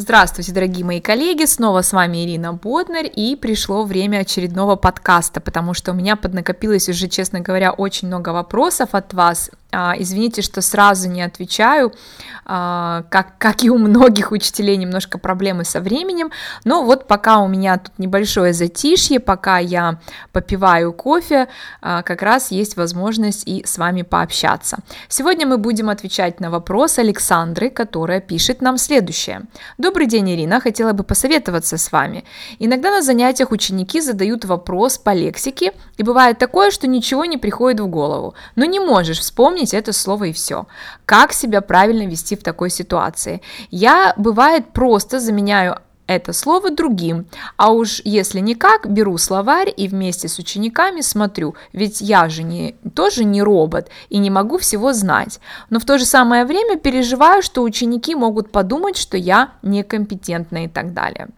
Здравствуйте, дорогие мои коллеги, снова с вами Ирина Боднер, и пришло время очередного подкаста, потому что у меня поднакопилось уже, честно говоря, очень много вопросов от вас, извините, что сразу не отвечаю, а, как, как и у многих учителей, немножко проблемы со временем, но вот пока у меня тут небольшое затишье, пока я попиваю кофе, а, как раз есть возможность и с вами пообщаться. Сегодня мы будем отвечать на вопрос Александры, которая пишет нам следующее. Добрый день, Ирина, хотела бы посоветоваться с вами. Иногда на занятиях ученики задают вопрос по лексике, и бывает такое, что ничего не приходит в голову, но не можешь вспомнить, запомнить это слово и все. Как себя правильно вести в такой ситуации? Я, бывает, просто заменяю это слово другим, а уж если никак, беру словарь и вместе с учениками смотрю, ведь я же не, тоже не робот и не могу всего знать, но в то же самое время переживаю, что ученики могут подумать, что я некомпетентна и так далее.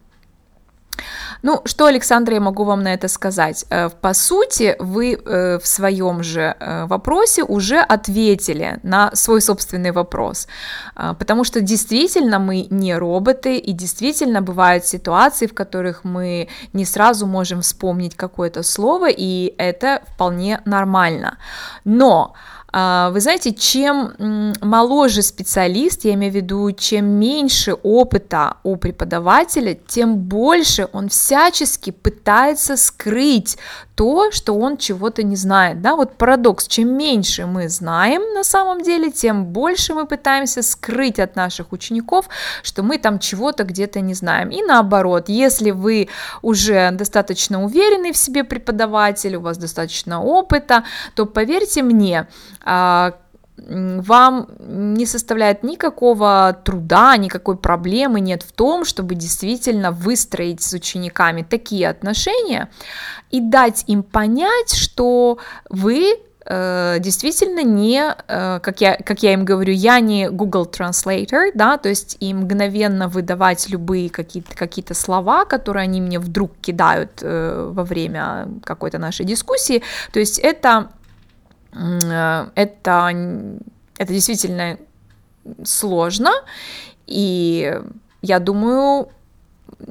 Ну, что, Александра, я могу вам на это сказать? Э, по сути, вы э, в своем же э, вопросе уже ответили на свой собственный вопрос, потому что действительно мы не роботы, и действительно бывают ситуации, в которых мы не сразу можем вспомнить какое-то слово, и это вполне нормально. Но вы знаете, чем моложе специалист, я имею в виду, чем меньше опыта у преподавателя, тем больше он всячески пытается скрыть то, что он чего-то не знает, да, вот парадокс, чем меньше мы знаем на самом деле, тем больше мы пытаемся скрыть от наших учеников, что мы там чего-то где-то не знаем, и наоборот, если вы уже достаточно уверенный в себе преподаватель, у вас достаточно опыта, то поверьте мне, а, вам не составляет никакого труда, никакой проблемы нет в том, чтобы действительно выстроить с учениками такие отношения и дать им понять, что вы э, действительно не, э, как, я, как я им говорю, я не Google Translator, да, то есть им мгновенно выдавать любые какие-то какие слова, которые они мне вдруг кидают э, во время какой-то нашей дискуссии, то есть это это, это действительно сложно, и я думаю,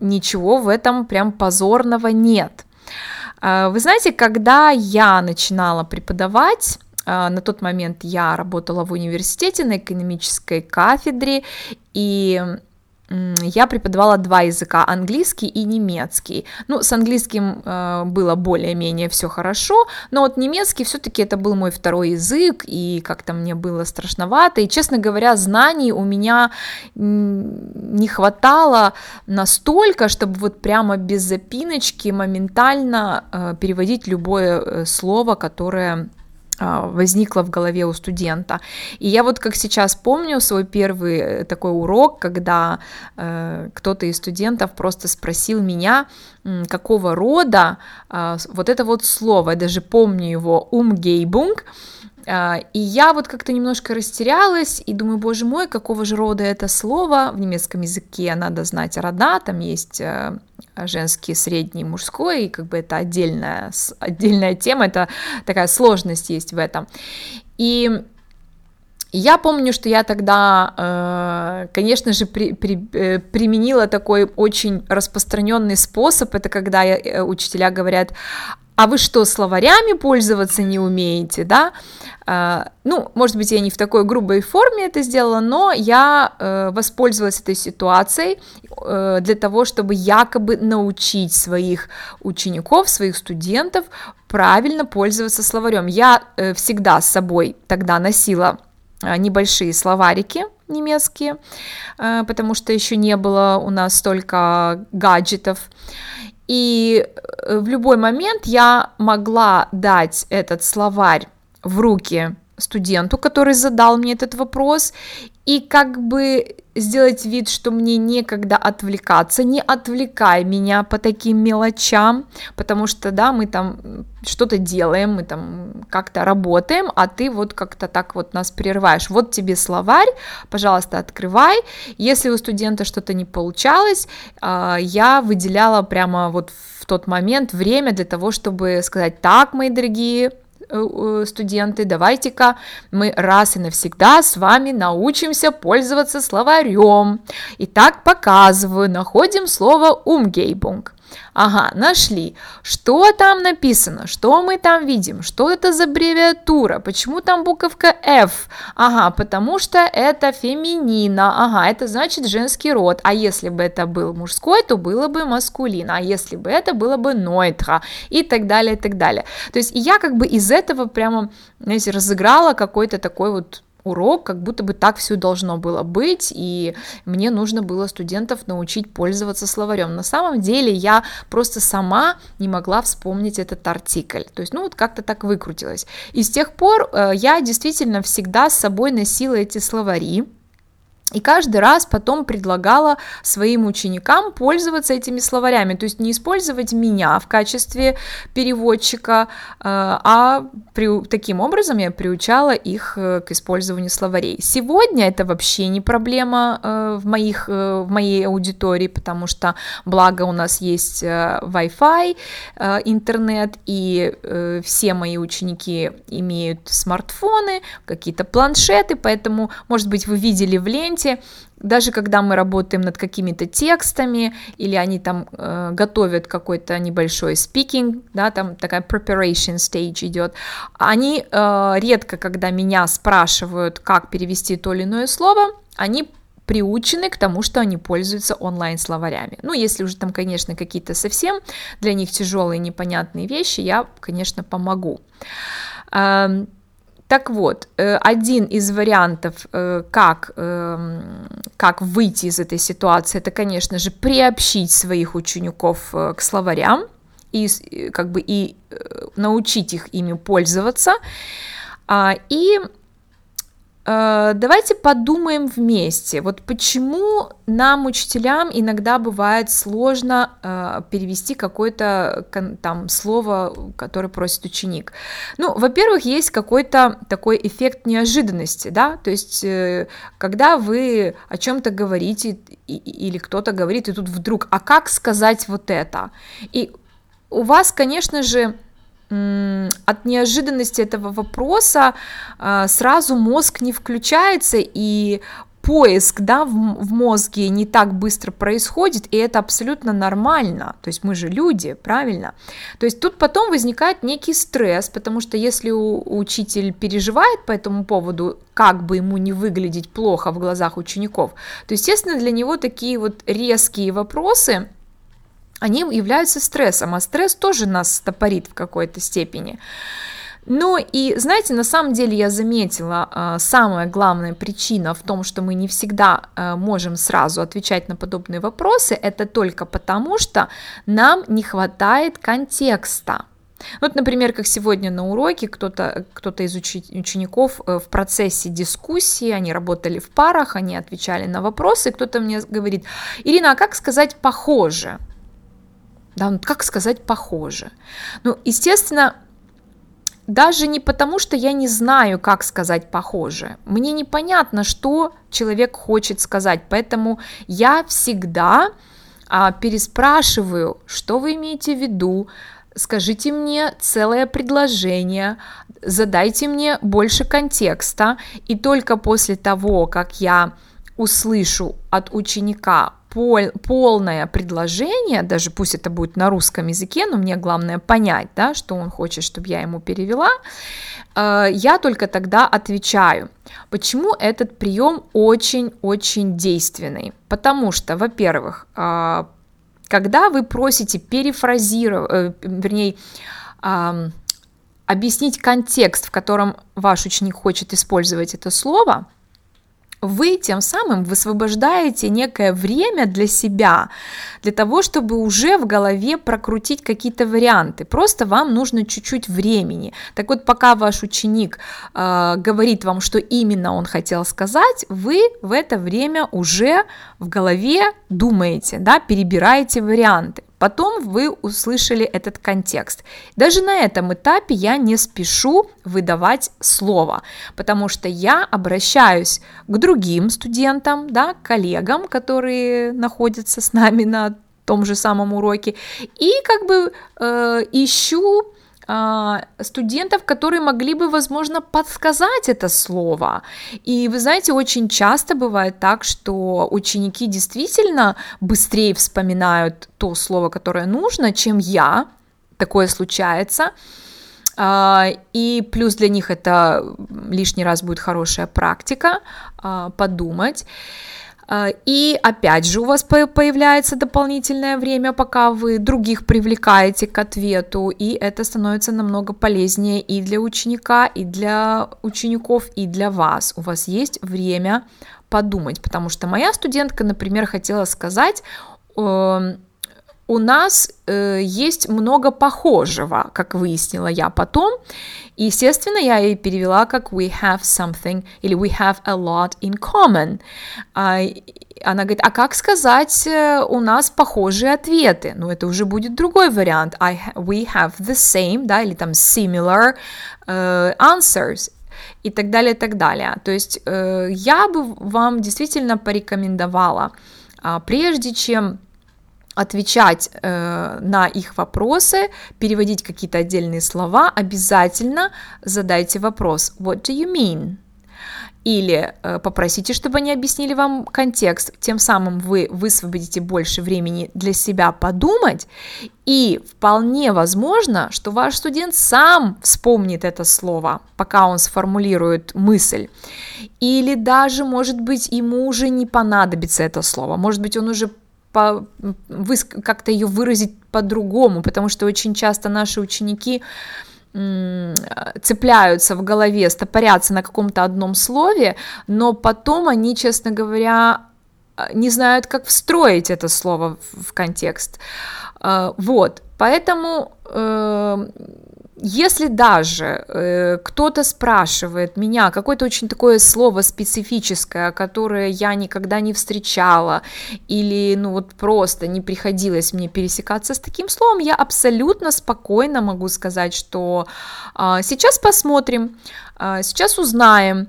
ничего в этом прям позорного нет. Э, вы знаете, когда я начинала преподавать, э, на тот момент я работала в университете на экономической кафедре, и я преподавала два языка, английский и немецкий. Ну, с английским э, было более-менее все хорошо, но вот немецкий все-таки это был мой второй язык, и как-то мне было страшновато, и, честно говоря, знаний у меня не хватало настолько, чтобы вот прямо без запиночки моментально э, переводить любое э, слово, которое а, возникла в голове у студента. И я вот как сейчас помню свой первый э, такой урок, когда э, кто-то из студентов просто спросил меня, какого рода э, вот это вот слово, я даже помню его «умгейбунг», и я вот как-то немножко растерялась и думаю, боже мой, какого же рода это слово в немецком языке, надо знать рода, там есть э, женский, средний, мужской, и как бы это отдельная, отдельная тема, это такая сложность есть в этом. И я помню, что я тогда, э, конечно же, при, при, э, применила такой очень распространенный способ, это когда учителя говорят, а вы что, словарями пользоваться не умеете, да? А, ну, может быть, я не в такой грубой форме это сделала, но я э, воспользовалась этой ситуацией э, для того, чтобы якобы научить своих учеников, своих студентов правильно пользоваться словарем. Я э, всегда с собой тогда носила небольшие словарики немецкие, потому что еще не было у нас столько гаджетов. И э, в любой момент я могла дать этот словарь в руки студенту, который задал мне этот вопрос, и как бы сделать вид, что мне некогда отвлекаться, не отвлекай меня по таким мелочам, потому что, да, мы там что-то делаем, мы там как-то работаем, а ты вот как-то так вот нас прерываешь. Вот тебе словарь, пожалуйста, открывай. Если у студента что-то не получалось, а, я выделяла прямо вот в тот момент время для того, чтобы сказать, так, мои дорогие студенты, давайте-ка мы раз и навсегда с вами научимся пользоваться словарем. Итак, показываю, находим слово «умгейбунг». Ага, нашли. Что там написано? Что мы там видим? Что это за аббревиатура? Почему там буковка F? Ага, потому что это феминина. Ага, это значит женский род. А если бы это был мужской, то было бы маскулин. А если бы это было бы нойтра. И так далее, и так далее. То есть я как бы из этого прямо, знаете, разыграла какой-то такой вот урок, как будто бы так все должно было быть, и мне нужно было студентов научить пользоваться словарем. На самом деле я просто сама не могла вспомнить этот артикль, то есть, ну, вот как-то так выкрутилось. И с тех пор э, я действительно всегда с собой носила эти словари, и каждый раз потом предлагала своим ученикам пользоваться этими словарями, то есть не использовать меня в качестве переводчика, э, а при, таким образом я приучала их э, к использованию словарей. Сегодня это вообще не проблема э, в, моих, в моей аудитории, потому что благо у нас есть Wi-Fi, интернет, и все мои ученики имеют смартфоны, какие-то планшеты, поэтому, может быть, вы видели в ленте, моменте, даже когда мы работаем над какими-то текстами, или они там э, готовят какой-то небольшой speaking, да, там такая preparation stage идет, они э, редко, когда меня спрашивают, как перевести то или иное слово, они приучены к тому, что они пользуются онлайн-словарями. Ну, если уже там, конечно, какие-то совсем для них тяжелые, непонятные вещи, я, конечно, помогу. Так вот, э, один из вариантов, э, как, эм, как выйти из этой ситуации, это, конечно же, приобщить своих учеников э, к словарям и, как бы, и научить их ими пользоваться. А, и давайте подумаем вместе, вот почему нам, учителям, иногда бывает сложно э, перевести какое-то там слово, которое просит ученик. Ну, во-первых, есть какой-то такой эффект неожиданности, да, то есть э, когда вы о чем-то говорите или кто-то говорит, и тут вдруг, а как сказать вот это? И у вас, конечно же, от неожиданности этого вопроса а, сразу мозг не включается и поиск да, в, мозге не так быстро происходит, и это абсолютно нормально. То есть мы же люди, правильно? То есть тут потом возникает некий стресс, потому что если учитель переживает по этому поводу, как бы ему не выглядеть плохо в глазах учеников, то, естественно, для него такие вот резкие вопросы – они являются стрессом, а стресс тоже нас стопорит в какой-то степени. Ну и, знаете, на самом деле я заметила, э, самая главная причина в том, что мы не всегда э, можем сразу отвечать на подобные вопросы, это только потому, что нам не хватает контекста. Вот, например, как сегодня на уроке кто-то кто из учеников э, в процессе дискуссии, они работали в парах, они отвечали на вопросы, кто-то мне говорит, Ирина, а как сказать похоже? Да, ну, как сказать похоже? Ну, естественно, даже не потому, что я не знаю, как сказать похоже. Мне непонятно, что человек хочет сказать, поэтому я всегда а, переспрашиваю, что вы имеете в виду, скажите мне целое предложение, задайте мне больше контекста, и только после того, как я услышу от ученика пол, полное предложение, даже пусть это будет на русском языке, но мне главное понять, да, что он хочет, чтобы я ему перевела, э, я только тогда отвечаю. Почему этот прием очень-очень действенный? Потому что, во-первых, э, когда вы просите перефразировать, э, вернее, объяснить контекст, в котором ваш ученик хочет использовать это слово – вы тем самым высвобождаете некое время для себя, для того, чтобы уже в голове прокрутить какие-то варианты. Просто вам нужно чуть-чуть времени. Так вот, пока ваш ученик э, говорит вам, что именно он хотел сказать, вы в это время уже в голове думаете, да, перебираете варианты. Потом вы услышали этот контекст. Даже на этом этапе я не спешу выдавать слово, потому что я обращаюсь к другим студентам, да, коллегам, которые находятся с нами на том же самом уроке, и как бы э, ищу студентов, которые могли бы, возможно, подсказать это слово. И вы знаете, очень часто бывает так, что ученики действительно быстрее вспоминают то слово, которое нужно, чем я. Такое случается. А, и плюс для них это лишний раз будет хорошая практика а, подумать. А, и опять же у вас появляется дополнительное время, пока вы других привлекаете к ответу, и это становится намного полезнее и для ученика, и для учеников, и для вас. У вас есть время подумать, потому что моя студентка, например, хотела сказать, эм, у нас э, есть много похожего, как выяснила я потом. И, естественно, я ей перевела как we have something или we have a lot in common. А, она говорит, а как сказать э, у нас похожие ответы? Ну, это уже будет другой вариант. I, we have the same, да, или там similar uh, answers и так далее, и так далее. То есть э, я бы вам действительно порекомендовала, э, прежде чем отвечать э, на их вопросы, переводить какие-то отдельные слова, обязательно задайте вопрос What do you mean? Или э, попросите, чтобы они объяснили вам контекст, тем самым вы высвободите больше времени для себя подумать, и вполне возможно, что ваш студент сам вспомнит это слово, пока он сформулирует мысль. Или даже, может быть, ему уже не понадобится это слово, может быть, он уже по, выс, как-то ее выразить по-другому, потому что очень часто наши ученики цепляются в голове, стопорятся на каком-то одном слове, но потом они, честно говоря, не знают, как встроить это слово в контекст. А, вот, поэтому э, если даже э, кто-то спрашивает меня какое-то очень такое слово специфическое, которое я никогда не встречала, или ну вот просто не приходилось мне пересекаться с таким словом, я абсолютно спокойно могу сказать, что э, сейчас посмотрим, э, сейчас узнаем,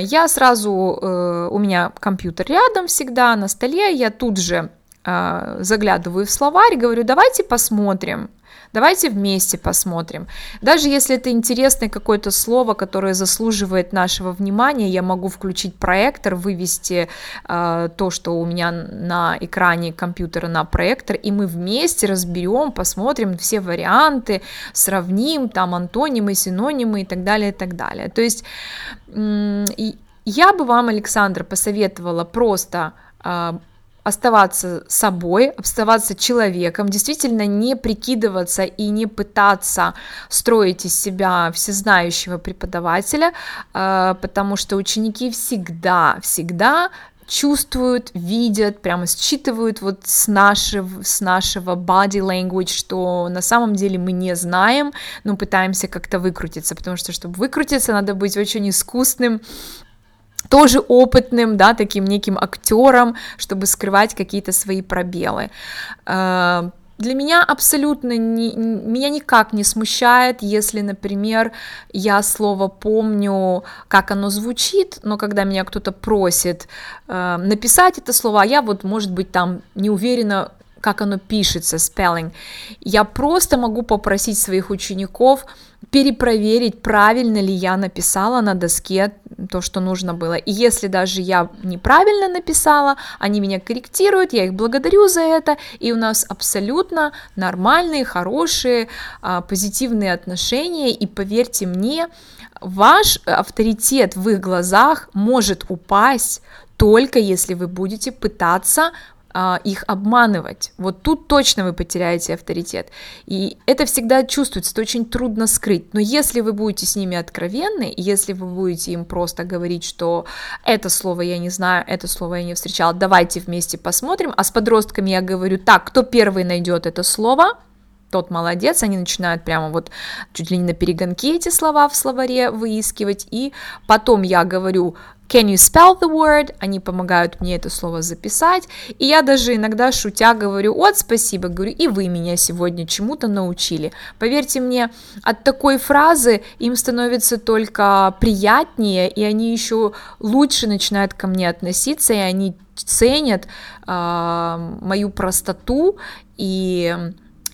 я сразу, э, у меня компьютер рядом всегда на столе, я тут же э, заглядываю в словарь, говорю, давайте посмотрим, Давайте вместе посмотрим. Даже если это интересное какое-то слово, которое заслуживает нашего внимания, я могу включить проектор, вывести э, то, что у меня на экране компьютера на проектор, и мы вместе разберем, посмотрим все варианты, сравним там антонимы, синонимы и так далее, и так далее. То есть я бы вам, Александр, посоветовала просто э, оставаться собой, оставаться человеком, действительно не прикидываться и не пытаться строить из себя всезнающего преподавателя, э, потому что ученики всегда, всегда чувствуют, видят, прямо считывают вот с нашего, с нашего body language, что на самом деле мы не знаем, но пытаемся как-то выкрутиться, потому что, чтобы выкрутиться, надо быть очень искусным тоже опытным, да, таким неким актером, чтобы скрывать какие-то свои пробелы. Э, для меня абсолютно не, меня никак не смущает, если, например, я слово помню, как оно звучит, но когда меня кто-то просит э, написать это слово, а я вот, может быть, там не уверена, как оно пишется, spelling, я просто могу попросить своих учеников перепроверить, правильно ли я написала на доске то, что нужно было. И если даже я неправильно написала, они меня корректируют, я их благодарю за это, и у нас абсолютно нормальные, хорошие, а, позитивные отношения, и поверьте мне, ваш авторитет в их глазах может упасть только если вы будете пытаться а, их обманывать. Вот тут точно вы потеряете авторитет. И это всегда чувствуется, это очень трудно скрыть. Но если вы будете с ними откровенны, если вы будете им просто говорить, что это слово я не знаю, это слово я не встречала, давайте вместе посмотрим, а с подростками я говорю, так, кто первый найдет это слово, тот молодец, они начинают прямо вот чуть ли не на перегонке эти слова в словаре выискивать, и потом я говорю, can you spell the word, они помогают мне это слово записать, и я даже иногда шутя говорю, вот спасибо, говорю, и вы меня сегодня чему-то научили. Поверьте мне, от такой фразы им становится только приятнее, и они еще лучше начинают ко мне относиться, и они ценят э, мою простоту и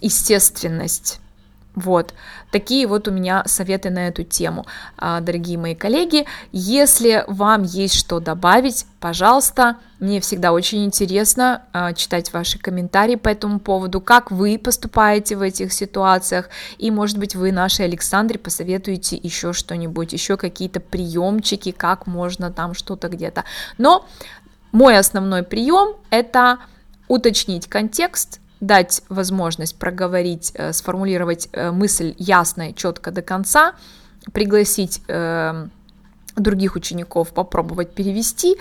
естественность. Вот, такие вот у меня советы на эту тему, а, дорогие мои коллеги. Если вам есть что добавить, пожалуйста, мне всегда очень интересно а, читать ваши комментарии по этому поводу, как вы поступаете в этих ситуациях, и, может быть, вы нашей Александре посоветуете еще что-нибудь, еще какие-то приемчики, как можно там что-то где-то. Но мой основной прием это уточнить контекст, дать возможность проговорить, э, сформулировать э, мысль ясно и четко до конца, пригласить э, других учеников попробовать перевести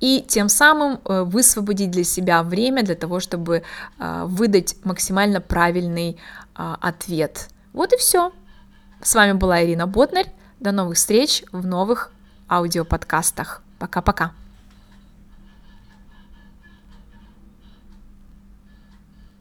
и тем самым высвободить для себя время для того, чтобы выдать максимально правильный ответ. Вот и все. С вами была Ирина Ботнарь. До новых встреч в новых аудиоподкастах. Пока-пока.